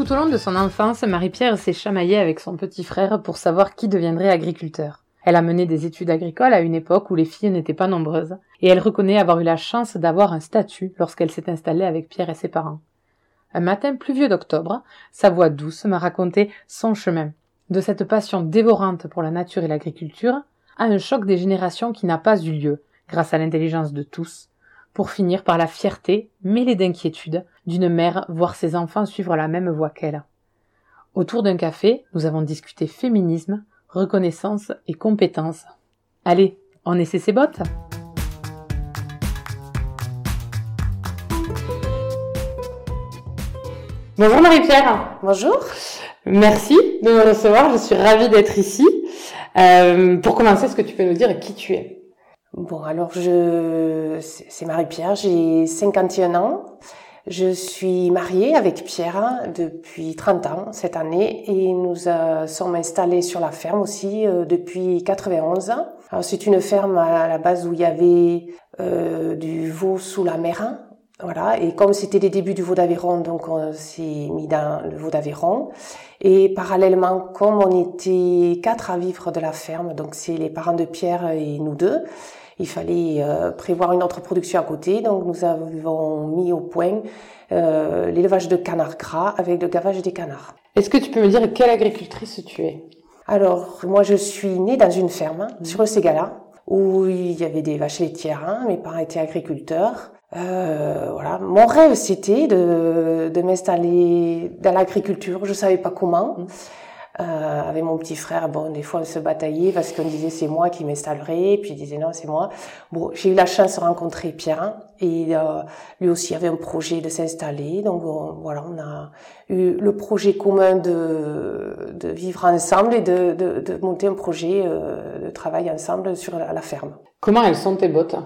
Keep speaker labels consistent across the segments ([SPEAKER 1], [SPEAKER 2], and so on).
[SPEAKER 1] Tout au long de son enfance, Marie-Pierre s'est chamaillée avec son petit frère pour savoir qui deviendrait agriculteur. Elle a mené des études agricoles à une époque où les filles n'étaient pas nombreuses, et elle reconnaît avoir eu la chance d'avoir un statut lorsqu'elle s'est installée avec Pierre et ses parents. Un matin pluvieux d'octobre, sa voix douce m'a raconté son chemin, de cette passion dévorante pour la nature et l'agriculture à un choc des générations qui n'a pas eu lieu, grâce à l'intelligence de tous, pour finir par la fierté, mêlée d'inquiétude, d'une mère voir ses enfants suivre la même voie qu'elle. Autour d'un café, nous avons discuté féminisme, reconnaissance et compétences. Allez, on essaie ses bottes Bonjour Marie-Pierre.
[SPEAKER 2] Bonjour.
[SPEAKER 1] Merci de me recevoir, je suis ravie d'être ici. Euh, pour commencer, est-ce que tu peux nous dire qui tu es?
[SPEAKER 2] Bon, alors je c'est Marie-Pierre, j'ai 51 ans. Je suis mariée avec Pierre depuis 30 ans cette année et nous euh, sommes installés sur la ferme aussi euh, depuis 91. Alors c'est une ferme à la base où il y avait euh, du veau sous la mer. Voilà, et comme c'était les débuts du veau d'Aveyron, donc on s'est mis dans le veau d'Aveyron. Et parallèlement, comme on était quatre à vivre de la ferme, donc c'est les parents de Pierre et nous deux, il fallait euh, prévoir une autre production à côté, donc nous avons mis au point euh, l'élevage de canards gras avec le gavage des canards.
[SPEAKER 1] Est-ce que tu peux me dire quelle agricultrice tu es?
[SPEAKER 2] Alors, moi je suis née dans une ferme mmh. sur le Ségala, où il y avait des vaches laitières, hein, mes parents étaient agriculteurs. Euh, voilà, mon rêve c'était de, de m'installer dans l'agriculture. Je savais pas comment. Mmh. Euh, avec mon petit frère, bon, des fois on se bataillait parce qu'on disait c'est moi qui m'installerai, puis il disait non c'est moi. Bon, j'ai eu la chance de rencontrer Pierre et euh, lui aussi avait un projet de s'installer, donc voilà, on a eu le projet commun de, de vivre ensemble et de, de, de monter un projet euh, de travail ensemble sur la, la, ferme.
[SPEAKER 1] Comment elles sont tes bottes?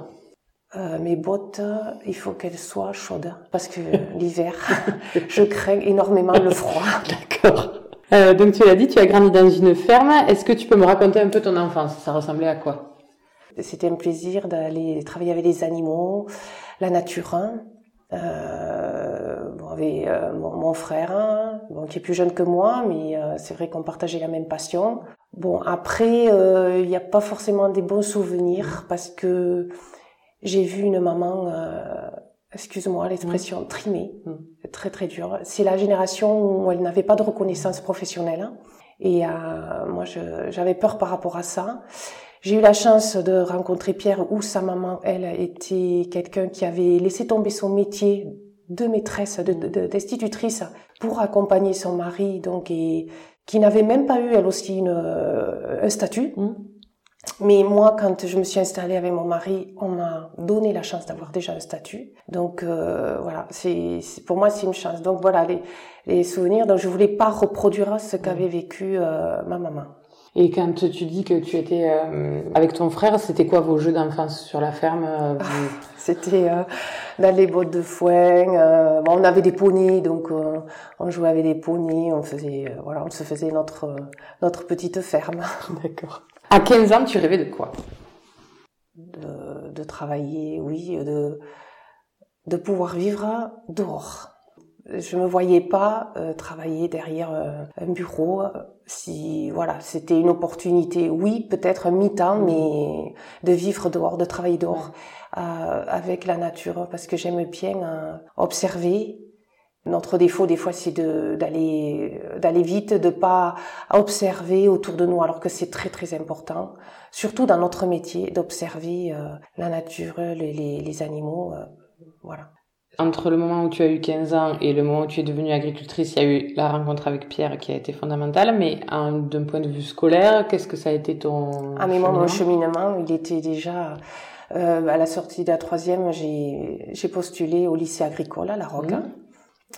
[SPEAKER 2] Mes bottes, il faut qu'elles soient chaudes parce que l'hiver, je crains énormément le froid.
[SPEAKER 1] D'accord. Euh, donc tu l'as dit, tu as grandi dans une ferme. Est-ce que tu peux me raconter un peu ton enfance? Ça ressemblait à quoi?
[SPEAKER 2] C'était un plaisir d'aller travailler avec les animaux, la nature. Hein. Euh, bon, avec euh, mon, frère, hein, qui est plus jeune que moi, mais c'est vrai qu'on partageait la même passion. Bon, après, il n'y a pas forcément des bons souvenirs parce que j'ai vu une maman excuse-moi l'expression, mmh. trimée, mmh. très très dur. C'est la génération où elle n'avait pas de reconnaissance professionnelle. Hein. Et euh, moi, j'avais peur par rapport à ça. J'ai eu la chance de rencontrer Pierre où sa maman, elle, était quelqu'un qui avait laissé tomber son métier de maîtresse, d'institutrice de, pour accompagner son mari, donc et qui n'avait même pas eu elle aussi une, un statut. Mmh. Mais moi, quand je me suis installée avec mon mari, on m'a donné la chance d'avoir déjà un statut. Donc euh, voilà, c'est pour moi c'est une chance. Donc voilà les, les souvenirs. Donc je voulais pas reproduire ce qu'avait vécu euh, ma maman.
[SPEAKER 1] Et quand tu dis que tu étais euh, avec ton frère, c'était quoi vos jeux d'enfance sur la ferme euh, ah,
[SPEAKER 2] C'était euh, dans les bottes de foin. Bon, on avait des poneys, donc on jouait avec des poneys. On faisait, voilà, on se faisait notre notre petite ferme.
[SPEAKER 1] D'accord. À 15 ans, tu rêvais de quoi?
[SPEAKER 2] De, de, travailler, oui, de, de pouvoir vivre dehors. Je me voyais pas euh, travailler derrière euh, un bureau. Si voilà, c'était une opportunité, oui, peut-être mi-temps, mais de vivre dehors, de travailler dehors euh, avec la nature, parce que j'aime bien euh, observer, notre défaut, des fois, c'est d'aller d'aller vite, de pas observer autour de nous, alors que c'est très très important, surtout dans notre métier, d'observer euh, la nature, les, les, les animaux, euh, voilà.
[SPEAKER 1] Entre le moment où tu as eu 15 ans et le moment où tu es devenue agricultrice, il y a eu la rencontre avec Pierre qui a été fondamentale, mais d'un point de vue scolaire, qu'est-ce que ça a été ton
[SPEAKER 2] Ah mais moi, mon cheminement, il était déjà... Euh, à la sortie de la troisième, j'ai postulé au lycée agricole à La Roque. Mmh.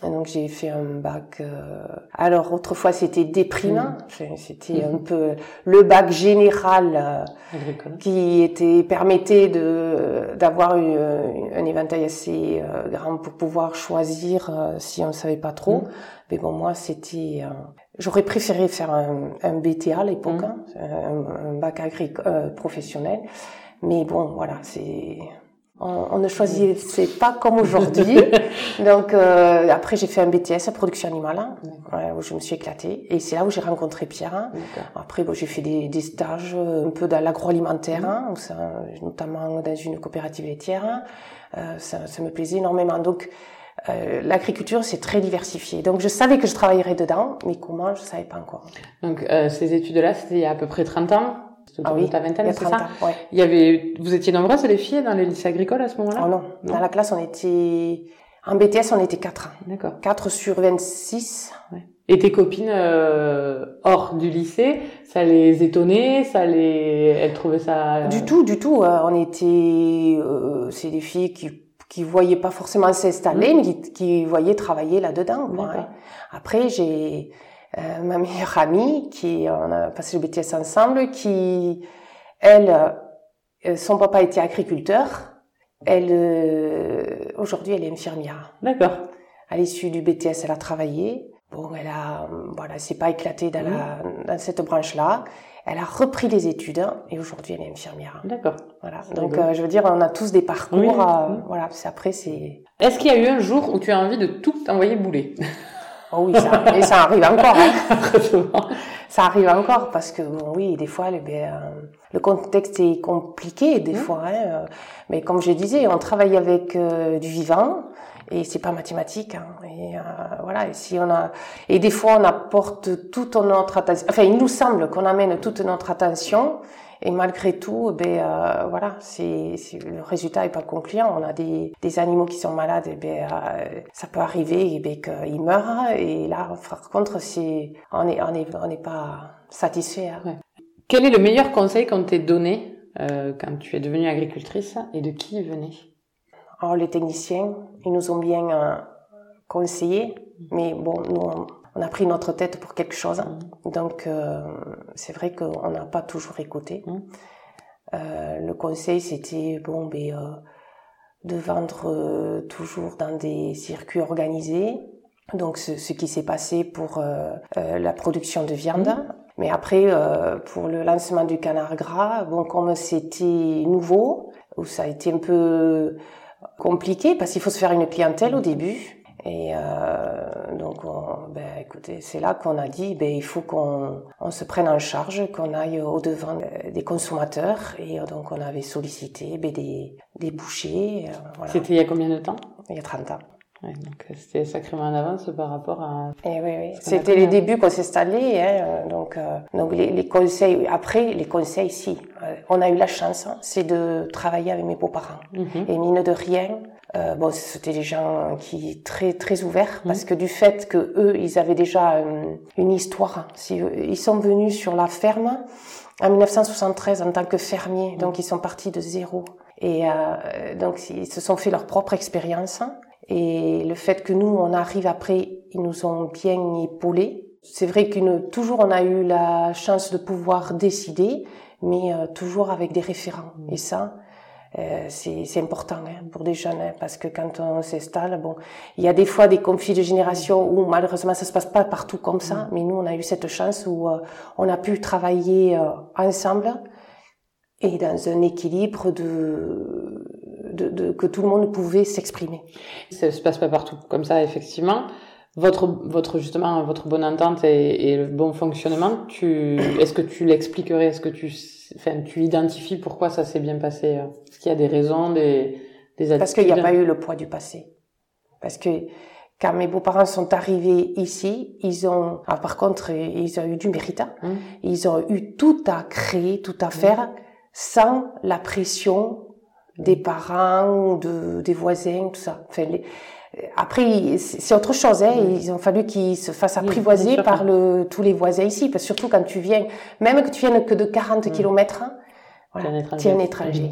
[SPEAKER 2] Et donc j'ai fait un bac. Euh... Alors autrefois c'était déprimant, mmh. c'était un peu le bac général euh, qui était permettait de d'avoir un éventail assez euh, grand pour pouvoir choisir euh, si on ne savait pas trop. Mmh. Mais bon moi c'était j'aurais préféré faire un, un BTA à l'époque, mmh. hein, un, un, bac agricole professionnel. Mais bon voilà c'est on, on ne choisissait pas comme aujourd'hui. Donc euh, après j'ai fait un BTS à production animale hein, où je me suis éclatée et c'est là où j'ai rencontré Pierre. Hein. Après bon, j'ai fait des, des, stages un peu dans l'agroalimentaire, hein, notamment dans une coopérative laitière. Euh, ça, ça, me plaisait énormément. Donc euh, l'agriculture c'est très diversifié. Donc je savais que je travaillerais dedans, mais comment je savais pas encore.
[SPEAKER 1] Donc euh, ces études-là c'était il y a à peu près 30 ans
[SPEAKER 2] ah oui, ta vingtaine,
[SPEAKER 1] c'est ça ouais. Il y avait, vous étiez nombreuses les filles dans le lycée agricole à ce moment-là
[SPEAKER 2] oh non. dans la classe on était, en BTS on était 4.
[SPEAKER 1] D'accord.
[SPEAKER 2] 4 sur 26.
[SPEAKER 1] Ouais. Et tes copines euh, hors du lycée, ça les étonnait, ça les, elles trouvaient ça.
[SPEAKER 2] Du tout, du tout. Euh, on était, euh, c'est des filles qui qui voyaient pas forcément s'installer, mmh. mais qui, qui voyaient travailler là-dedans. Quoi, hein. Après, j'ai euh, ma meilleure amie, qui on a passé le BTS ensemble, qui, elle, euh, son papa était agriculteur. Elle, euh, aujourd'hui, elle est infirmière.
[SPEAKER 1] D'accord.
[SPEAKER 2] À l'issue du BTS, elle a travaillé. Bon, elle a, voilà, s'est pas éclatée dans, la, dans cette branche-là. Elle a repris les études et aujourd'hui elle est infirmière.
[SPEAKER 1] D'accord.
[SPEAKER 2] Voilà. Donc je veux dire, on a tous des parcours. voilà. C'est après c'est.
[SPEAKER 1] Est-ce qu'il y a eu un jour où tu as envie de tout envoyer bouler?
[SPEAKER 2] Oh oui, ça, et ça arrive encore. Hein. ça arrive encore parce que bon, oui, des fois, le, ben, euh, le contexte est compliqué des mmh. fois. Hein, euh, mais comme je disais, on travaille avec euh, du vivant et c'est pas mathématique. Hein, et voilà, et si on a et des fois on apporte toute notre attention. Enfin, il nous semble qu'on amène toute notre attention et malgré tout, ben euh, voilà, c'est le résultat est pas concluant. On a des, des animaux qui sont malades, et ben euh, ça peut arriver, et ben qu'ils meurent. Et là, par contre, si on est on est on n'est pas satisfait. Hein.
[SPEAKER 1] Quel est le meilleur conseil qu'on t'ait donné euh, quand tu es devenue agricultrice et de qui il venait?
[SPEAKER 2] Alors les techniciens, ils nous ont bien conseillé, mais bon, nous on a pris notre tête pour quelque chose. Mmh. Donc, euh, c'est vrai qu'on n'a pas toujours écouté. Mmh. Euh, le conseil, c'était bon, ben, euh, de vendre toujours dans des circuits organisés. Donc, ce, ce qui s'est passé pour la production de viande. Mmh. Mais après, pour le lancement du canard gras, bon, comme c'était nouveau, où ça a été un peu compliqué parce qu'il faut se faire une clientèle au début. Et euh, donc, ben, écoutez, c'est là qu'on a dit, ben, il faut qu'on on se prenne en charge, qu'on aille au devant des consommateurs. Et euh, donc, on avait sollicité ben, des, des bouchers. Euh,
[SPEAKER 1] voilà. C'était il y a combien de temps?
[SPEAKER 2] Il y a 30 ans.
[SPEAKER 1] Ouais, donc c'était sacrément en avance par rapport à.
[SPEAKER 2] Et eh oui, oui. C'était les débuts qu'on s'est installé, hein, donc euh, donc les, les, conseils. Après, les conseils, si on a eu la chance, hein, c'est de travailler avec mes beaux-parents. Mm-hmm. Et mine de rien, euh, bon, c'était des gens qui très très ouverts parce mmh. que du fait que eux, ils avaient déjà euh, une histoire. Ils sont venus sur la ferme en 1973 en tant que fermiers, mmh. donc ils sont partis de zéro et euh, donc ils se sont fait leur propre expérience. Et le fait que nous, on arrive après, ils nous ont bien épaulés. C'est vrai que toujours on a eu la chance de pouvoir décider, mais euh, toujours avec des référents. Et ça, euh, c'est important hein, pour des jeunes hein, parce que quand on s'installe, bon, il y a des fois des conflits de génération où malheureusement ça se passe pas partout comme ça, mm. mais nous on a eu cette chance où euh, on a pu travailler euh, ensemble et dans un équilibre de, de, de, que tout le monde pouvait s'exprimer.
[SPEAKER 1] Ça se passe pas partout comme ça effectivement. Votre, votre justement votre bonne entente et, et le bon fonctionnement, tu, est-ce que tu l'expliquerais, est-ce que tu enfin, tu identifies pourquoi ça s'est bien passé euh, Est-ce qu'il y a des raisons, des, des
[SPEAKER 2] Parce qu'il n'y a pas eu le poids du passé. Parce que quand mes beaux-parents sont arrivés ici, ils ont, ah, par contre, ils ont eu du mérite. Hein. Hum. Ils ont eu tout à créer, tout à faire, sans la pression des parents, de, des voisins, tout ça. Enfin, les, après, c'est autre chose. Hein. Ils ont fallu qu'ils se fassent apprivoiser par le, tous les voisins ici. Parce que surtout quand tu viens, même que tu viennes que de 40 kilomètres, hein, voilà, tu es un étranger.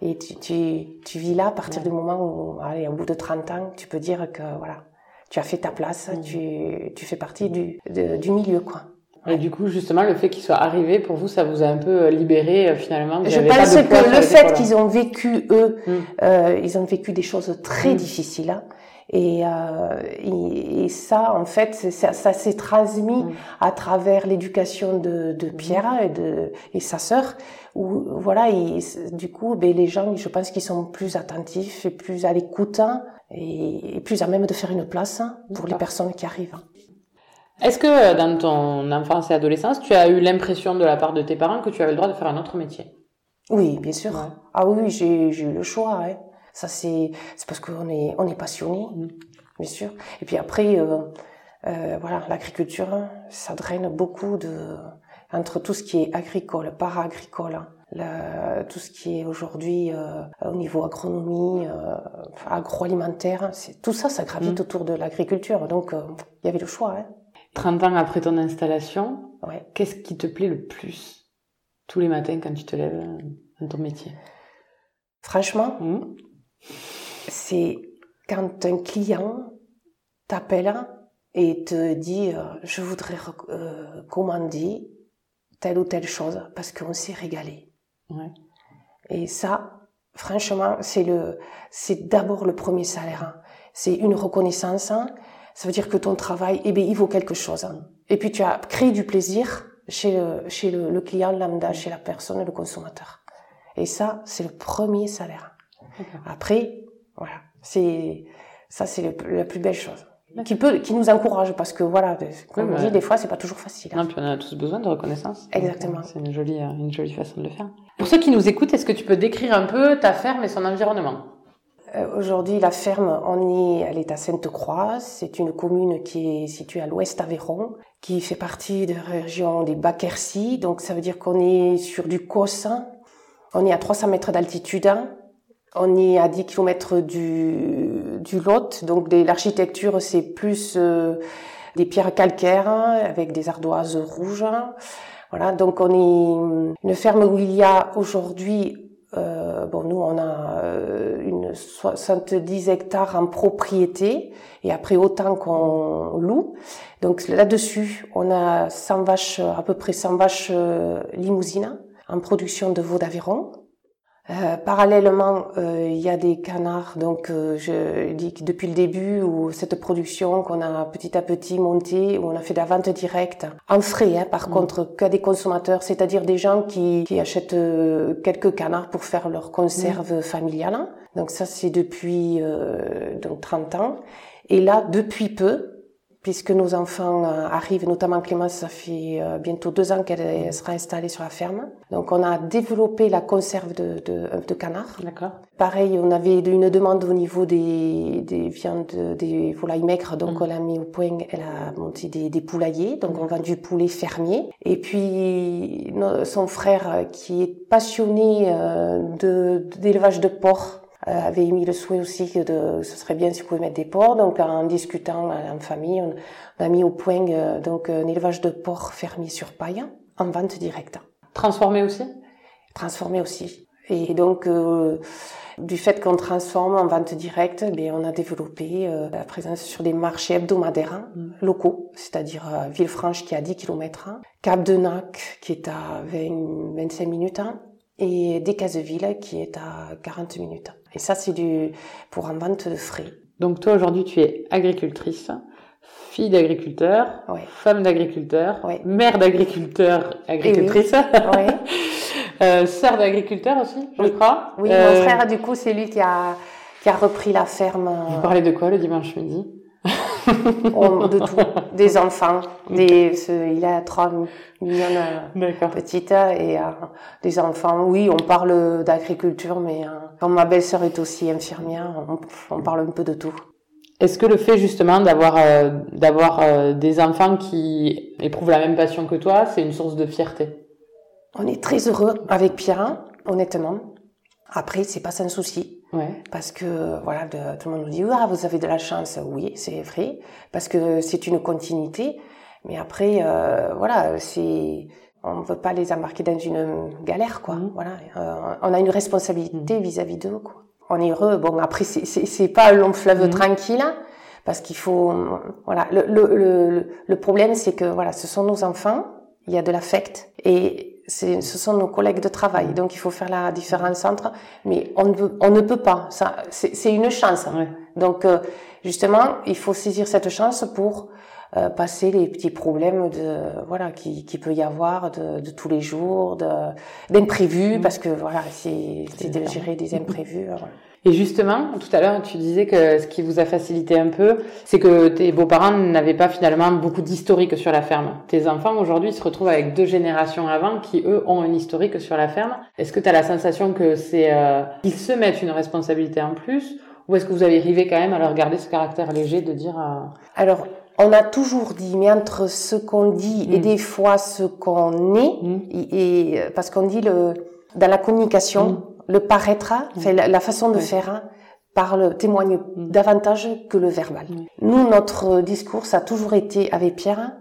[SPEAKER 2] Et tu, tu, tu vis là à partir du moment où, allez, au bout de 30 ans, tu peux dire que voilà, tu as fait ta place, mmh. tu, tu fais partie du, du milieu, quoi.
[SPEAKER 1] Et du coup, justement, le fait qu'ils soient arrivés, pour vous, ça vous a un peu euh, libéré euh, finalement.
[SPEAKER 2] Je pense que le fait qu'ils ont vécu eux, mmh. euh, ils ont vécu des choses très mmh. difficiles. Hein. Et, euh, et, ça, en fait, ça, ça s'est transmis mmh. à travers l'éducation de, de Pierre et, de, et sa sœur, où voilà, et, du coup, ben, les gens, je pense qu'ils sont plus attentifs et plus à l'écoute hein, et, plus à même de faire une place hein, pour les personnes qui arrivent.
[SPEAKER 1] Est-ce que euh, dans ton enfance et adolescence, tu as eu l'impression de la part de tes parents que tu avais le droit de faire un autre métier?
[SPEAKER 2] Oui, bien sûr. Ah oui, j'ai eu le choix. Hein. Ça, c'est parce qu'on est, on est passionné, mm. bien sûr. Et puis après, euh, euh, voilà, l'agriculture, ça draine beaucoup de entre tout ce qui est agricole, para-agricole, hein. tout ce qui est aujourd'hui euh, au niveau agronomie, agroalimentaire, c'est tout ça, ça gravite mm. autour de l'agriculture. Donc, il y avait le choix. Hein.
[SPEAKER 1] 30 ans après ton installation, qu'est-ce qui te plaît le plus tous les matins quand tu te lèves dans ton métier?
[SPEAKER 2] Franchement, hmm? C'est quand un client t'appelle et te dit euh, je voudrais euh, commander telle ou telle chose parce qu'on s'est régalé. Et ça, franchement, c'est le, c'est d'abord le premier salaire. Hein. C'est une reconnaissance. Hein ça veut dire que ton travail, eh bien, il vaut quelque chose. Hein. Et puis tu as créé du plaisir chez le, chez le, client lambda, chez la personne, le consommateur. Et ça, c'est le premier salaire. Après, voilà, c'est ça, c'est la plus belle chose qui peut, qui nous encourage parce que voilà, comme on dit, des fois, c'est pas toujours facile.
[SPEAKER 1] Hein. Non, puis on a tous besoin de reconnaissance.
[SPEAKER 2] Exactement.
[SPEAKER 1] C'est une jolie, une jolie façon de le faire. Pour ceux qui nous écoutent, est-ce que tu peux décrire un peu ta ferme et son environnement?
[SPEAKER 2] Euh, aujourd'hui, la ferme, on est, elle est à Sainte-Croix. C'est une commune qui est située à l'ouest Aveyron, qui fait partie de la région des Bas-Quercy. Donc, ça veut dire qu'on est sur du Cossin. On est à 300 mètres d'altitude. On est à 10 km du, du Lot. Donc, l'architecture, c'est plus euh, des pierres calcaires avec des ardoises rouges. Voilà. Donc, on est une ferme où il y a aujourd'hui euh, bon, nous, on a euh, une 70 hectares en propriété et après autant qu'on loue. Donc là-dessus, on a 100 vaches, à peu près 100 vaches euh, limousines en production de veau d'Aveyron. Euh, parallèlement, euh, il y a des canards. Donc, euh, je dis que depuis le début, où cette production qu'on a petit à petit montée, où on a fait de la vente directe en frais, hein, par mmh. contre, que des consommateurs, c'est-à-dire des gens qui, qui achètent quelques canards pour faire leur conserve mmh. familiale. Donc ça, c'est depuis donc 30 ans. Et là, depuis peu, puisque nos enfants euh, arrivent, notamment Clémence, ça fait euh, bientôt deux ans qu'elle sera installée sur la ferme. Donc on a développé la conserve de, de, de canard.
[SPEAKER 1] D'accord.
[SPEAKER 2] Pareil, on avait une demande au niveau des, des viandes, des volailles maigres, donc mm. on a mis au point, elle a monté des, des poulaillers, donc mm. on vend du poulet fermier. Et puis son frère, qui est passionné euh, d'élevage de, de porc, euh, avait émis le souhait aussi que de, ce serait bien si vous pouvez mettre des porcs. Donc en discutant en famille, on, a mis au point euh, donc un élevage de porcs fermier sur paille en vente directe.
[SPEAKER 1] Transformé aussi?
[SPEAKER 2] Transformé aussi. Et donc euh, du fait qu'on transforme en vente directe, ben, on a développé la présence sur des marchés hebdomadaires mm. locaux, c'est-à-dire Villefranche qui est à 10 km, Cap de Nac qui est à 20, 25 minutes, et Decazeville qui est à 40 minutes. Et ça, c'est du pour un vente de frais.
[SPEAKER 1] Donc toi, aujourd'hui, tu es agricultrice, fille d'agriculteur, femme d'agriculteur, mère d'agriculteur, agricultrice, euh, sœur d'agriculteur aussi, je crois.
[SPEAKER 2] Oui, mon euh, frère, du coup, c'est lui qui a, qui a repris la ferme.
[SPEAKER 1] Vous parlez de quoi le dimanche midi
[SPEAKER 2] de tout, des enfants, des, il a trois de petites et euh, des enfants. Oui, on parle d'agriculture, mais euh, comme ma belle-sœur est aussi infirmière, on, parle un peu de tout.
[SPEAKER 1] Est-ce que le fait justement d'avoir euh, d'avoir des enfants qui éprouvent la même passion que toi, c'est une source de fierté?
[SPEAKER 2] On est très heureux avec Pierre, honnêtement. Après, c'est pas sans souci.
[SPEAKER 1] Ouais.
[SPEAKER 2] Parce que voilà, de, tout le monde nous dit ah vous avez de la chance, oui c'est vrai, parce que c'est une continuité. Mais après euh, voilà, c'est on veut pas les embarquer dans une galère quoi. Mmh. Voilà, euh, on a une responsabilité mmh. vis-à-vis d'eux quoi. On est heureux. Bon après c'est c'est pas un long fleuve mmh. tranquille parce qu'il faut, voilà, le, le, le, le problème c'est que voilà, ce sont nos enfants, il y a de l'affect et ce sont nos collègues de travail, donc il faut faire la différence entre, mais on ne peut, on ne peut pas, ça, c'est une chance. Donc euh, justement, il faut saisir cette chance pour euh, passer les petits problèmes de voilà qui, qui peut y avoir de, de tous les jours, d'imprévus, mm. parce que voilà, c'est de gérer des imprévus. Voilà.
[SPEAKER 1] Et justement, tout à l'heure, tu disais que ce qui vous a facilité un peu, c'est que tes beaux-parents n'avaient pas finalement beaucoup d'historique sur la ferme. Tes enfants aujourd'hui se retrouvent avec deux générations avant qui eux ont un historique sur la ferme. Est-ce que tu as la sensation que c'est euh, qu'ils se mettent une responsabilité en plus, ou est-ce que vous avez arrivé quand même à leur garder ce caractère léger de dire euh...
[SPEAKER 2] Alors on a toujours dit, mais entre ce qu'on dit et mm. des fois ce qu'on est, mm. et, parce qu'on dit le dans la communication. Mm le paraître, mm. la, façon de faire hein, parle, témoigne davantage que le verbal. Nous, notre discours, ça a toujours été avec Pierre.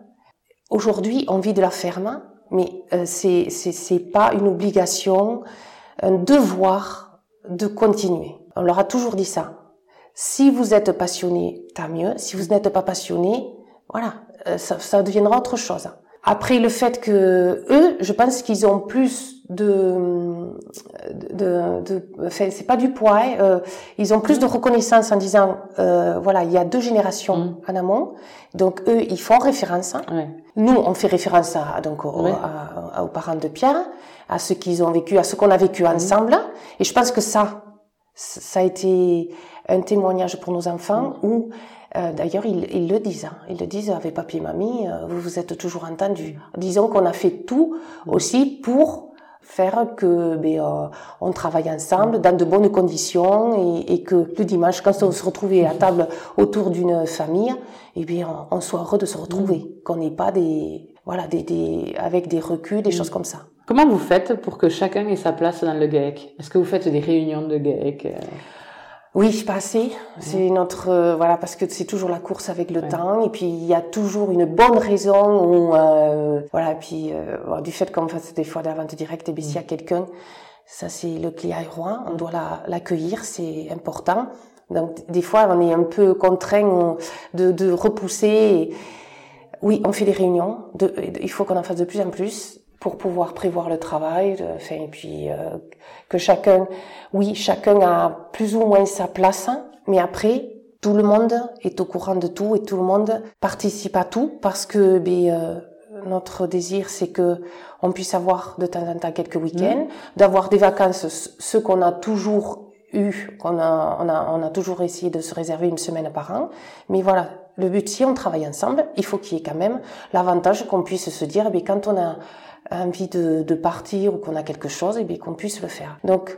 [SPEAKER 2] Aujourd'hui, on vit de la ferme, mais euh, c'est c'est pas une obligation, un devoir de continuer. On leur a toujours dit ça. Si vous êtes passionné, tant mieux. Si vous n'êtes pas passionné, voilà, euh, ça, ça deviendra autre chose. Après, le fait que eux, je pense qu'ils ont plus de, de, de, enfin, c'est pas du poids. Hein, euh, ils ont plus de reconnaissance en disant, euh, voilà, il y a deux générations mm. en amont, donc eux, ils font référence. Nous, on fait référence à, donc aux, aux parents de Pierre, à ce qu'ils ont vécu, à ce qu'on a vécu mm. ensemble. Et je pense que ça, ça a été un témoignage pour nos enfants mm. où euh, d'ailleurs, ils, le disent. Hein. Ils le disent avec papier mamie. Euh, vous vous êtes toujours entendu. Disons qu'on a fait tout aussi pour faire que ben, euh, on travaille ensemble dans de bonnes conditions et, que le dimanche, quand on se retrouvait à table autour d'une famille, eh bien, on, soit heureux de se retrouver, qu'on n'ait pas des voilà des, des avec des reculs, des choses comme ça.
[SPEAKER 1] Comment vous faites pour que chacun ait sa place dans le GAEC? Est-ce que vous faites des réunions de GAEC
[SPEAKER 2] oui, pas assez. C'est notre euh, voilà parce que c'est toujours la course avec le temps et puis il y a toujours une bonne raison ou euh, voilà puis euh, du fait qu'on fasse des fois de la vente directe et bien s'il y a mm. quelqu'un, ça c'est le client est roi, on doit l'accueillir, c'est important. Donc des fois on est un peu contraint de, de repousser. Oui, on fait des réunions. De, il faut qu'on en fasse de plus en plus pour pouvoir prévoir le travail, enfin, et puis euh, que chacun, oui, chacun a plus ou moins sa place, mais après, tout le monde est au courant de tout et tout le monde participe à tout parce que ben, euh, notre désir, c'est que on puisse avoir de temps en temps quelques week-ends, mmh. d'avoir des vacances, ce qu'on a toujours eu, qu'on a, on a, on a toujours essayé de se réserver une semaine par an. Mais voilà, le but, si on travaille ensemble, il faut qu'il y ait quand même l'avantage qu'on puisse se dire, mais quand on a envie de, de partir ou qu'on a quelque chose, et bien qu'on puisse le faire. Donc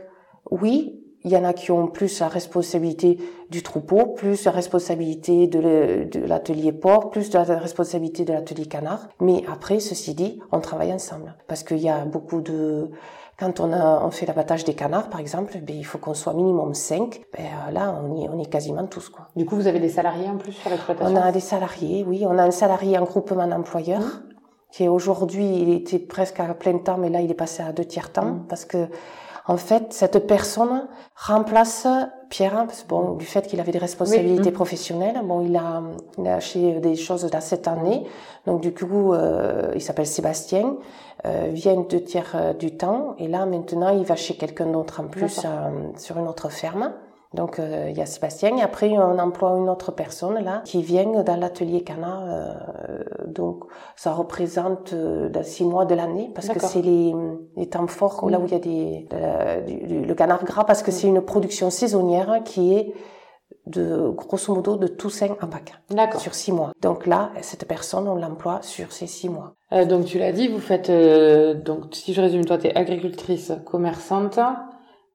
[SPEAKER 2] oui, il y en a qui ont plus la responsabilité du troupeau, plus la responsabilité de l'atelier porc, plus la responsabilité de l'atelier canard. Mais après, ceci dit, on travaille ensemble. Parce qu'il y a beaucoup de... Quand on, a, on fait l'abattage des canards, par exemple, ben, il faut qu'on soit minimum 5. Ben, là, on, y, on est quasiment tous. Quoi.
[SPEAKER 1] Du coup, vous avez des salariés en plus sur l'exploitation?
[SPEAKER 2] On a des salariés, oui. On a un salarié en groupement d'employeurs. Mmh qui est aujourd'hui, il était presque à plein temps, mais là, il est passé à deux tiers temps, mm. parce que, en fait, cette personne remplace Pierre, parce bon, du fait qu'il avait des responsabilités mm. professionnelles, bon, il a, il a acheté des choses dans cette année, donc du coup, euh, il s'appelle Sébastien, euh, vient deux tiers euh, du temps, et là, maintenant, il va chez quelqu'un d'autre en plus, euh, sur une autre ferme. Donc euh, il y a Sébastien et après on emploie une autre personne là qui vient dans l'atelier Cana. Euh, donc ça représente euh, six mois de l'année parce que c'est les, les temps forts là où il y a des le canard gras parce que c'est une production saisonnière qui est de grosso modo de Toussaint à Pâques sur six mois. Donc là, cette personne, on l'emploie sur ces six mois.
[SPEAKER 1] donc tu l'as dit, vous faites donc si je résume, toi tu es agricultrice, commerçante,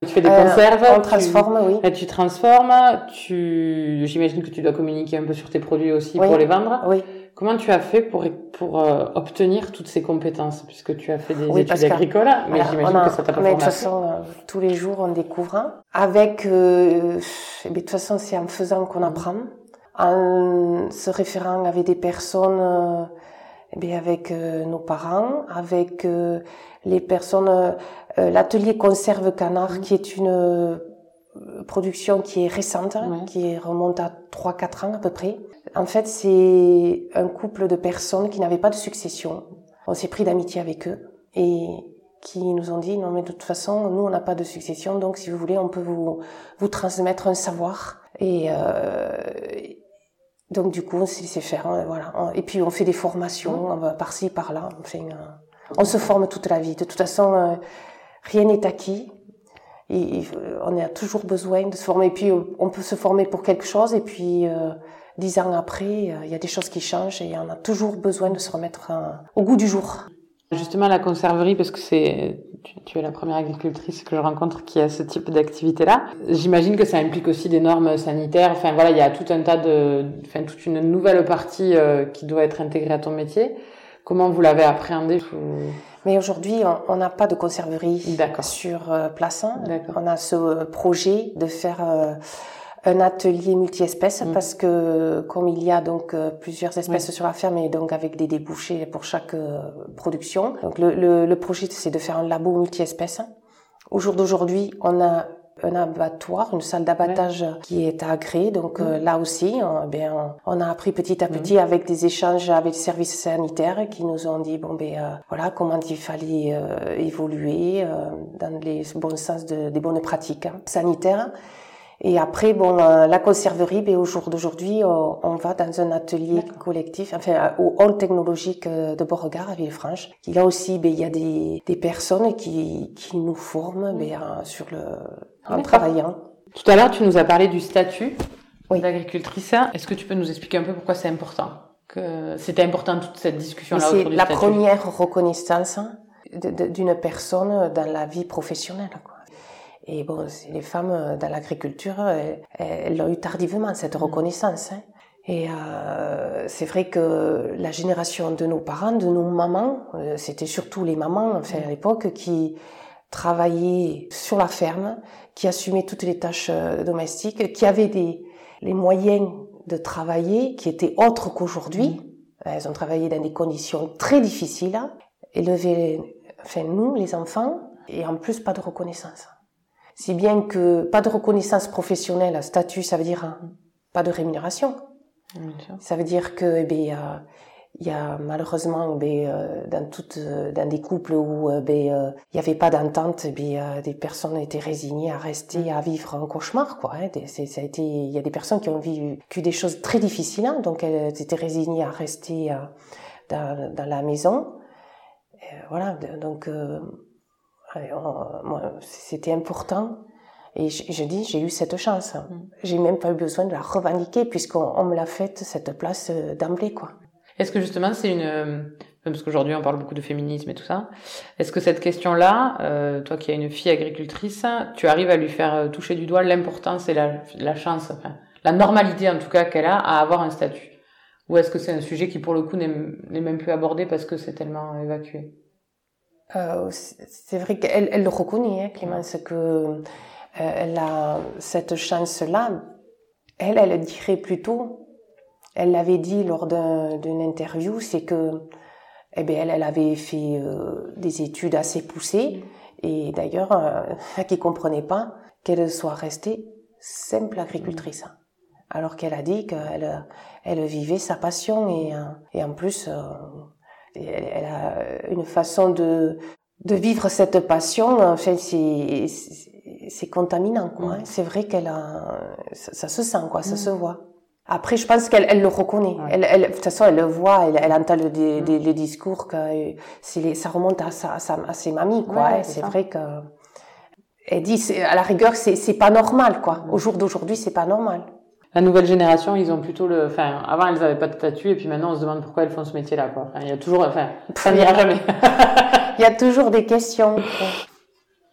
[SPEAKER 1] tu fais des euh, conserves.
[SPEAKER 2] On transforme, oui.
[SPEAKER 1] Et tu transformes. Tu, j'imagine que tu dois communiquer un peu sur tes produits aussi pour les vendre.
[SPEAKER 2] Oui.
[SPEAKER 1] Comment tu as fait pour pour euh, obtenir toutes ces compétences? Puisque tu as fait des études agricoles, mais j'imagine que ça t'a pas
[SPEAKER 2] mais De toute façon, euh, tous les jours on découvre. Avec, euh, eh de toute façon, c'est en faisant qu'on apprend, en se référant avec des personnes, eh avec nos parents, avec les personnes euh, l'atelier conserve canard, qui est une production qui est récente, qui remonte à 3-4 ans à peu près. En fait, c'est un couple de personnes qui n'avaient pas de succession. On s'est pris d'amitié avec eux et qui nous ont dit non mais de toute façon nous on n'a pas de succession donc si vous voulez on peut vous vous transmettre un savoir. Et euh, donc du coup on s'est laissé faire hein, voilà. Et puis on fait des formations par-ci par-là on fait on se forme toute la vie. De toute façon euh, rien n'est acquis et, on a toujours besoin de se former et puis on peut se former pour quelque chose et puis euh, dix ans après il y a des choses qui changent et on a toujours besoin de se remettre au goût du jour
[SPEAKER 1] Justement, la conserverie, parce que c'est, tu, es la première agricultrice que je rencontre qui a ce type d'activité-là. J'imagine que ça implique aussi des normes sanitaires. Enfin, voilà, il y a tout un tas de, enfin, toute une nouvelle partie euh, qui doit être intégrée à ton métier. Comment vous l'avez appréhendé
[SPEAKER 2] Mais aujourd'hui, on n'a pas de conserverie sur euh, place. On a ce projet de faire euh, un atelier multi-espèces mm. parce que comme il y a donc euh, plusieurs espèces sur la ferme et donc avec des débouchés pour chaque euh, production. Donc le, le, le projet c'est de faire un labo multi-espèces. Au jour d'aujourd'hui, on a un abattoir, une salle d'abattage qui est agréée. Donc euh, mm. là aussi, on, ben, on, a appris petit à petit mm. avec des échanges avec les services sanitaires qui nous ont dit bon ben voilà comment il fallait évoluer dans les bons sens de, des bonnes pratiques hein, sanitaires. Et après, bon, euh, la conserverie, ben, au jour d'aujourd'hui, euh, on va dans un atelier collectif, enfin, euh, au hall technologique de Beauregard à Villefranche. Et là aussi, ben, il y a des, des personnes qui, qui nous forment ben, sur le, en travaillant.
[SPEAKER 1] Tout à l'heure, tu nous as parlé du statut oui. d'agricultrice. Est-ce que tu peux nous expliquer un peu pourquoi c'est important que c'était important toute cette discussion-là
[SPEAKER 2] C'est la première reconnaissance d'une personne dans la vie professionnelle. Quoi. Et bon, les femmes euh, dans l'agriculture, euh, elles l'ont eu tardivement, cette mm. reconnaissance. Hein. Et euh, c'est vrai que la génération de nos parents, de nos mamans, euh, c'était surtout les mamans, enfin à mm. l'époque, qui travaillaient sur la ferme, qui assumaient toutes les tâches domestiques, qui avaient des, les moyens de travailler qui étaient autres qu'aujourd'hui. Mm. Elles ont travaillé dans des conditions très difficiles, élevé, enfin nous, les enfants, et en plus pas de reconnaissance. Si bien que pas de reconnaissance professionnelle, statut, ça veut dire hein, pas de rémunération. Ça veut dire que eh bien, il y a malheureusement ben, euh, dans toutes dans des couples où euh, ben, euh, il n'y avait pas d'entente ben, des personnes étaient résignées à rester à vivre un cauchemar quoi hein. ça a été il y a des personnes qui ont vécu des choses très difficiles hein. donc elles étaient résignées à rester dans, dans la maison voilà donc c'était important. Et je, dis, j'ai eu cette chance. Mm. J'ai même pas eu besoin de la revendiquer puisqu'on me l'a faite cette place euh, d'emblée, quoi.
[SPEAKER 1] Est-ce que justement c'est une euh, parce qu'aujourd'hui on parle beaucoup de féminisme et tout ça. Est-ce que cette question-là, euh, toi qui as une fille agricultrice, tu arrives à lui faire toucher du doigt l'importance et la, la chance, enfin la normalité en tout cas qu'elle a à avoir un statut? Ou est-ce que c'est un sujet qui pour le coup n'est même plus abordé parce que c'est tellement évacué?
[SPEAKER 2] Euh, c'est vrai qu'elle elle le reconnaît, hein, Clémence, que euh, elle a cette chance-là. Elle, elle dirait plutôt, elle l'avait dit lors d'une interview, c'est que, eh bien, elle, elle avait fait euh, des études assez poussées, et d'ailleurs, euh, qui comprenait pas qu'elle soit restée simple agricultrice. Alors qu'elle a dit qu'elle elle vivait sa passion et, euh, et en plus, elle, a une façon de, de vivre cette passion. Enfin, c'est, c'est contaminant, quoi. Hein. C'est vrai qu'elle a, ça, se sent, quoi, ça se voit. Après, je pense qu'elle elle le reconnaît. Elle, elle, de toute façon, elle le voit, elle, elle entend le, les, discours que c'est ça remonte à, sa, à, ses mamies, quoi. Hein. c'est vrai que elle dit, à la rigueur, c'est, c'est pas normal, quoi. Au jour d'aujourd'hui, c'est pas normal
[SPEAKER 1] la nouvelle génération, ils ont plutôt le, enfin, avant elles avaient pas de statut et puis maintenant on se demande pourquoi elles font ce métier-là, quoi. il y a toujours, enfin, ça n'ira jamais.
[SPEAKER 2] il y a toujours des questions.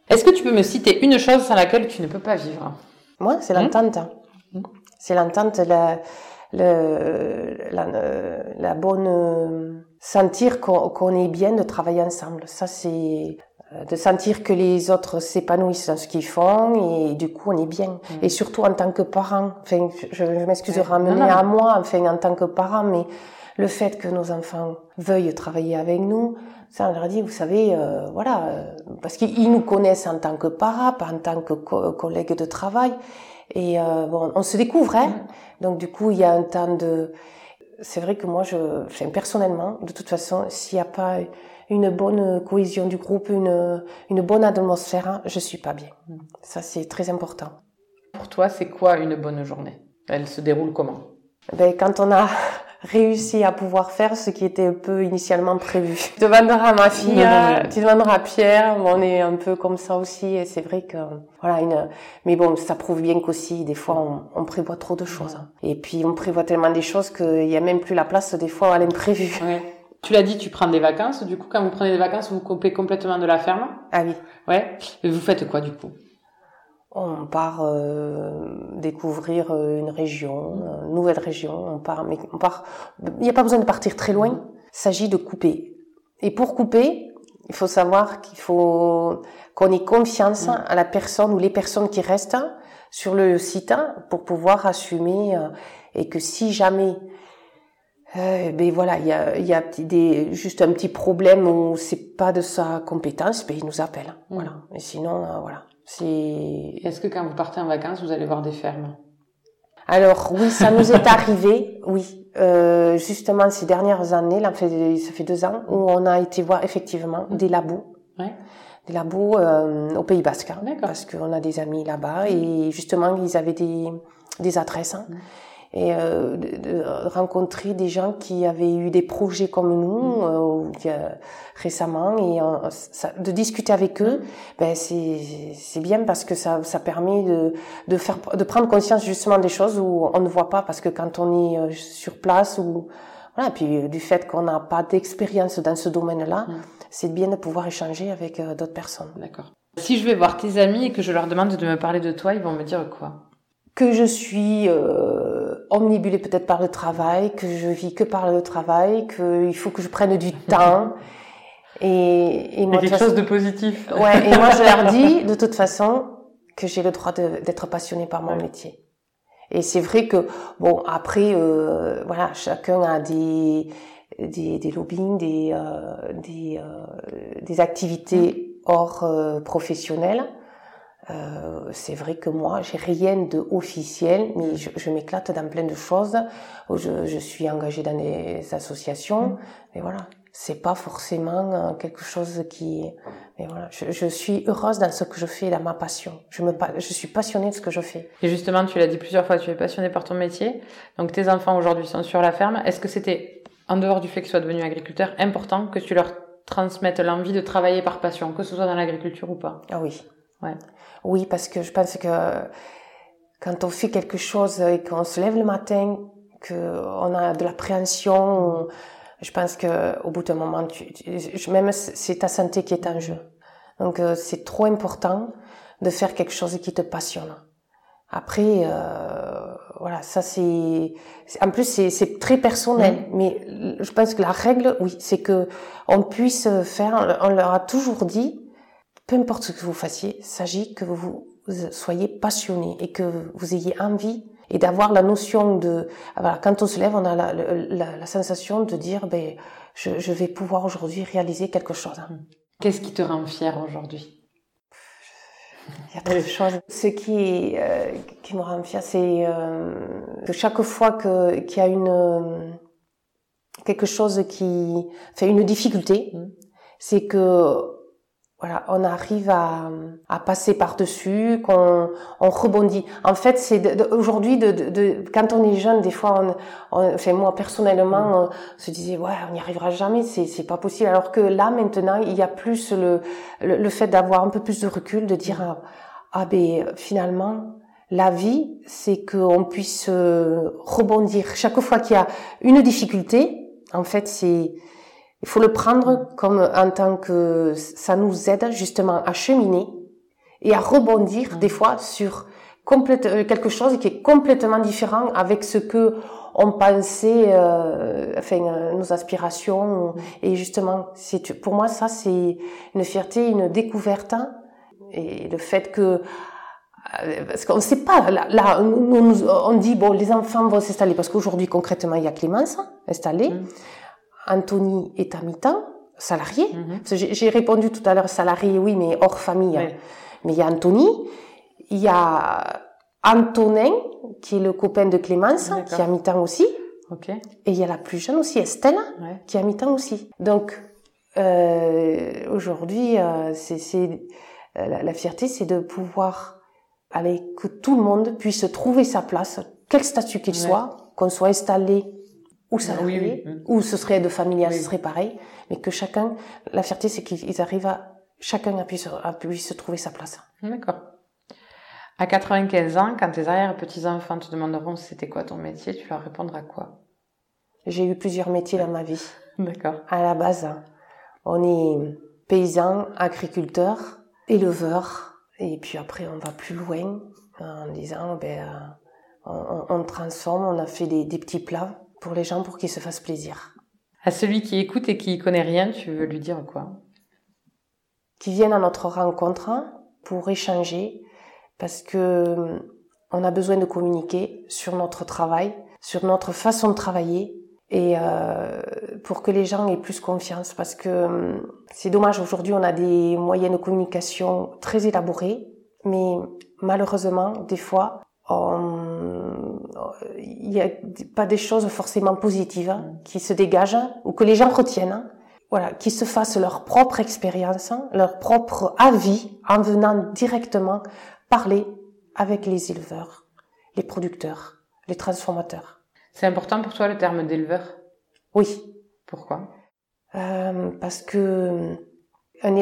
[SPEAKER 1] Est-ce que tu peux me citer une chose sans laquelle tu ne peux pas vivre?
[SPEAKER 2] Moi, c'est l'entente. Hmm c'est l'entente, la, le, la, la bonne sentir qu'on est bien de travailler ensemble. Ça, c'est euh, de sentir que les autres s'épanouissent dans ce qu'ils font et du coup on est bien. Mm. Et surtout en tant que parent, enfin, je, je m'excuse de ramener à moi, enfin en tant que parent, mais le fait que nos enfants veuillent travailler avec nous, ça on leur dit, vous savez, euh, voilà, euh, parce qu'ils nous connaissent en tant que parents, pas en tant que collègues de travail, et euh, bon, on se découvre, hein. Mm. Donc du coup, il y a un temps de, c'est vrai que moi, je, enfin, personnellement, de toute façon, s'il n'y a pas une bonne cohésion du groupe, une, une bonne atmosphère, je suis pas bien. Ça, c'est très important.
[SPEAKER 1] Pour toi, c'est quoi une bonne journée? Elle se déroule comment?
[SPEAKER 2] Ben, Quand on a réussi à pouvoir faire ce qui était un peu initialement prévu. Tu demanderas à ma fille, tu demanderas à Pierre, on est un peu comme ça aussi, et c'est vrai que, voilà, une, mais bon, ça prouve bien qu'aussi, des fois, on, on, prévoit trop de choses. Et puis, on prévoit tellement des choses qu'il y a même plus la place, des fois, à l'imprévu.
[SPEAKER 1] Ouais. Tu l'as dit, tu prends des vacances. Du coup, quand vous prenez des vacances, vous coupez complètement de la ferme?
[SPEAKER 2] Ah oui.
[SPEAKER 1] Ouais. Et vous faites quoi, du coup?
[SPEAKER 2] On part euh, découvrir euh, une région, une nouvelle région. On part, mais on part. Il n'y a pas besoin de partir très loin. Il s'agit de couper. Et pour couper, il faut savoir qu'il faut qu'on ait confiance mm. à la personne ou les personnes qui restent sur le site pour pouvoir assumer euh, et que si jamais euh, ben voilà, il y a, y a des, juste un petit problème où c'est pas de sa compétence, ben il nous appelle. Mm. Voilà. Et sinon, euh, voilà. C'est.
[SPEAKER 1] Est-ce que quand vous partez en vacances, vous allez voir des fermes?
[SPEAKER 2] Alors oui, ça nous est arrivé. Oui, euh, justement ces dernières années, là, ça fait deux ans, où on a été voir effectivement des labos. Ouais. Des labos euh, au Pays Basque, hein, parce qu'on a des amis là-bas et justement ils avaient des des adresses. Hein. Mm et euh, de, rencontrer des gens qui avaient eu des projets comme nous mm. euh, récemment et euh, ça, de discuter avec eux ben c'est c'est bien parce que ça ça permet de de faire de prendre conscience justement des choses où on ne voit pas parce que quand on est euh, sur place ou voilà puis du fait qu'on n'a pas d'expérience dans ce domaine-là mm. c'est bien de pouvoir échanger avec euh, d'autres personnes
[SPEAKER 1] d'accord si je vais voir tes amis et que je leur demande de me parler de toi ils vont me dire quoi?
[SPEAKER 2] Que je suis euh, omnibulée peut-être par le travail, que je vis que par le travail, qu'il faut que je prenne du temps.
[SPEAKER 1] Et, et moi, quelque chose de positif.
[SPEAKER 2] Ouais, et moi je leur dis de toute façon que j'ai le droit d'être passionnée par mon métier. Et c'est vrai que bon après euh, voilà chacun a des des, des lobbying, des euh, des, euh, des activités mmh. hors euh, professionnelles. Euh, c'est vrai que moi, j'ai rien de officiel, mais je, je m'éclate dans plein de choses. Je, je, suis engagée dans des associations, mais voilà, c'est pas forcément euh, quelque chose qui. Mais voilà, je, je, suis heureuse dans ce que je fais, dans ma passion. Je me, je suis passionnée de ce que je fais.
[SPEAKER 1] Et justement, tu l'as dit plusieurs fois, tu es passionnée par ton métier. Donc tes enfants aujourd'hui sont sur la ferme. Est-ce que c'était, en dehors du fait que tu sois devenu agriculteur, important que tu leur transmettes l'envie de travailler par passion, que ce soit dans l'agriculture ou pas?
[SPEAKER 2] Ah oui. Ouais. Oui, parce que je pense que quand on fait quelque chose et qu'on se lève le matin, qu'on a de l'appréhension, je pense que au bout d'un moment, tu, même c'est ta santé qui est en jeu. Donc euh, c'est trop important de faire quelque chose qui te passionne. Après, euh, voilà, ça c'est. En plus, c'est très personnel, mais je pense que la règle, oui, c'est que on puisse faire. On leur a toujours dit, peu importe ce que vous fassiez, s'agit que vous, soyez passionné et que vous ayez envie et d'avoir la notion de voilà, quand on se lève on a la, la, la sensation de dire ben je, je vais pouvoir aujourd'hui réaliser quelque chose.
[SPEAKER 1] Qu'est-ce qui te rend fier aujourd'hui?
[SPEAKER 2] Il y a trop de choses. Ce qui euh, qui me rend fier c'est euh, que chaque fois que qu'il y a une quelque chose qui fait une difficulté mm. c'est que voilà, on arrive à, à passer par-dessus, qu'on on rebondit. En fait, c'est aujourd'hui, de, de, de, quand on est jeune, des fois, on, enfin moi personnellement, on se disait ouais, on n'y arrivera jamais, c'est c'est pas possible. Alors que là, maintenant, il y a plus le le, fait d'avoir un peu plus de recul, de dire ah, ah ben finalement, la vie, c'est qu'on puisse euh, rebondir chaque fois qu'il y a une difficulté. En fait, c'est il faut le prendre comme en tant que ça nous aide justement à cheminer et à rebondir des fois sur complète, euh, quelque chose qui est complètement différent avec ce que on pensait, euh, enfin, euh, nos aspirations. Et justement, c'est pour moi ça, c'est une fierté, une découverte. Et le fait que euh, parce qu'on ne sait pas, là, on dit, bon, les enfants vont s'installer, parce qu'aujourd'hui, concrètement, il y a Clémence installée, mm. Anthony est à mi-temps, salarié. Mm-hmm. J'ai répondu tout à l'heure salarié, oui, mais hors famille. Hein. Mais il y a Anthony, il y a Antonin, qui est le copain de Clémence, qui a mi-temps aussi.
[SPEAKER 1] Okay.
[SPEAKER 2] Et il y a la plus jeune aussi, Estelle, qui a mi-temps aussi. Donc, euh, aujourd'hui, euh, c'est la, la, fierté, c'est de pouvoir aller que tout le monde puisse trouver sa place, quel statut qu'il soit, qu'on soit installé ou salarié, ou ce serait de familial, ce serait pareil, mais que chacun, la fierté, c'est qu'ils arrivent à, chacun a pu, a pu se trouver sa place.
[SPEAKER 1] D'accord. À 95 ans, quand tes arrière-petits-enfants te demanderont c'était quoi ton métier, tu leur répondras quoi?
[SPEAKER 2] J'ai eu plusieurs métiers dans ma vie.
[SPEAKER 1] D'accord.
[SPEAKER 2] À la base, on est paysan, agriculteur, éleveur, et puis après on va plus loin en disant ben on, on transforme, on a fait des, des petits plats pour les gens pour qu'ils se fassent plaisir.
[SPEAKER 1] À celui qui écoute et qui connaît rien, tu veux lui dire quoi?
[SPEAKER 2] Qui vienne à notre rencontre pour échanger, parce que on a besoin de communiquer sur notre travail, sur notre façon de travailler et euh, pour que les gens aient plus confiance parce que c'est dommage aujourd'hui on a des moyens de communication très élaborés mais malheureusement des fois il n'y a pas des choses forcément positives hein, qui se dégagent ou que les gens retiennent hein. voilà qui se fassent leur propre expérience hein, leur propre avis en venant directement parler avec les éleveurs, les producteurs, les transformateurs.
[SPEAKER 1] C'est important pour toi le terme d'éleveur?
[SPEAKER 2] Oui.
[SPEAKER 1] Pourquoi?
[SPEAKER 2] Euh, Parce que un,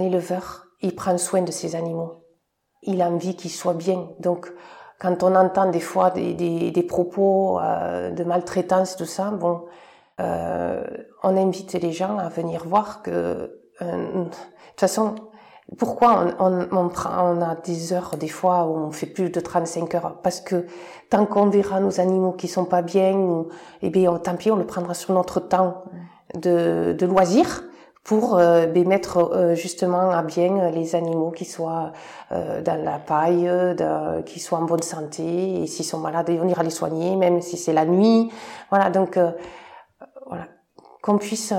[SPEAKER 2] éleveur, il prend soin de ses animaux. Il a envie qu'ils soient bien. Donc, quand on entend des fois des, propos euh, de maltraitance, tout ça, bon, euh, on invite les gens à venir voir que, de toute façon, pourquoi on, on, on, a des heures, des fois, où on fait plus de 35 heures? Parce que tant qu'on verra nos animaux qui sont pas bien, ou, eh bien, tant pis, on le prendra sur notre temps de, de loisir pour euh, mettre euh, justement à bien les animaux qui soient euh, dans la paille, de, qui soient en bonne santé, et s'ils sont malades, on ira les soigner, même si c'est la nuit. Voilà, donc euh, voilà, qu'on puisse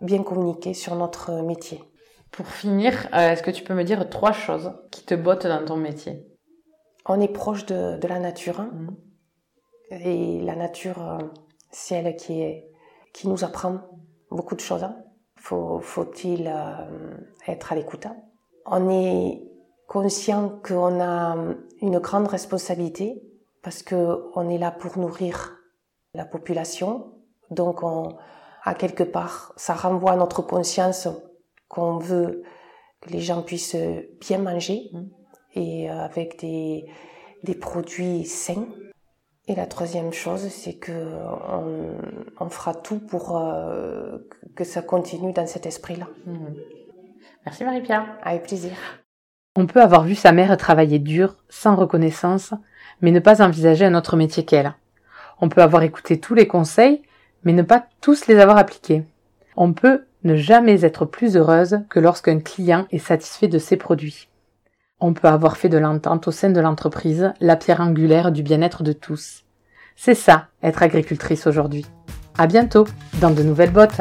[SPEAKER 2] bien communiquer sur notre métier.
[SPEAKER 1] Pour finir, euh, est-ce que tu peux me dire trois choses qui te bottent dans ton métier?
[SPEAKER 2] On est proche de, de la nature. Hein. Mhm. Et la nature, euh, c'est elle qui, est, qui nous apprend beaucoup de choses. Hein. Faut, faut-il euh, être à l'écoute hein. On est conscient qu'on a une grande responsabilité parce que on est là pour nourrir la population. Donc, on, à quelque part, ça renvoie à notre conscience qu'on veut que les gens puissent bien manger mm. et euh, avec des, des produits sains. Et la troisième chose, c'est que on, on, fera tout pour euh, que ça continue dans cet esprit-là. Mm.
[SPEAKER 1] Merci Marie-Pierre.
[SPEAKER 2] Avec plaisir.
[SPEAKER 1] On peut avoir vu sa mère travailler dur, sans reconnaissance, mais ne pas envisager un autre métier qu'elle. On peut avoir écouté tous les conseils, mais ne pas tous les avoir appliqués. On peut ne jamais être plus heureuse que lorsqu'un client est satisfait de ses produits. On peut avoir fait de l'entente au sein de l'entreprise la pierre angulaire du bien-être de tous. C'est ça, être agricultrice aujourd'hui. À bientôt dans de nouvelles bottes.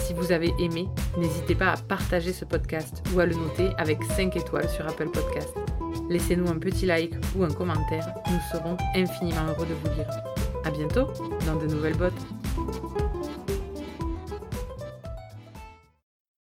[SPEAKER 1] Si vous avez aimé, n'hésitez pas à partager ce podcast ou à le noter avec 5 étoiles sur Apple Podcast. Laissez-nous un petit like ou un commentaire, nous serons infiniment heureux de vous lire. À bientôt dans de nouvelles bottes.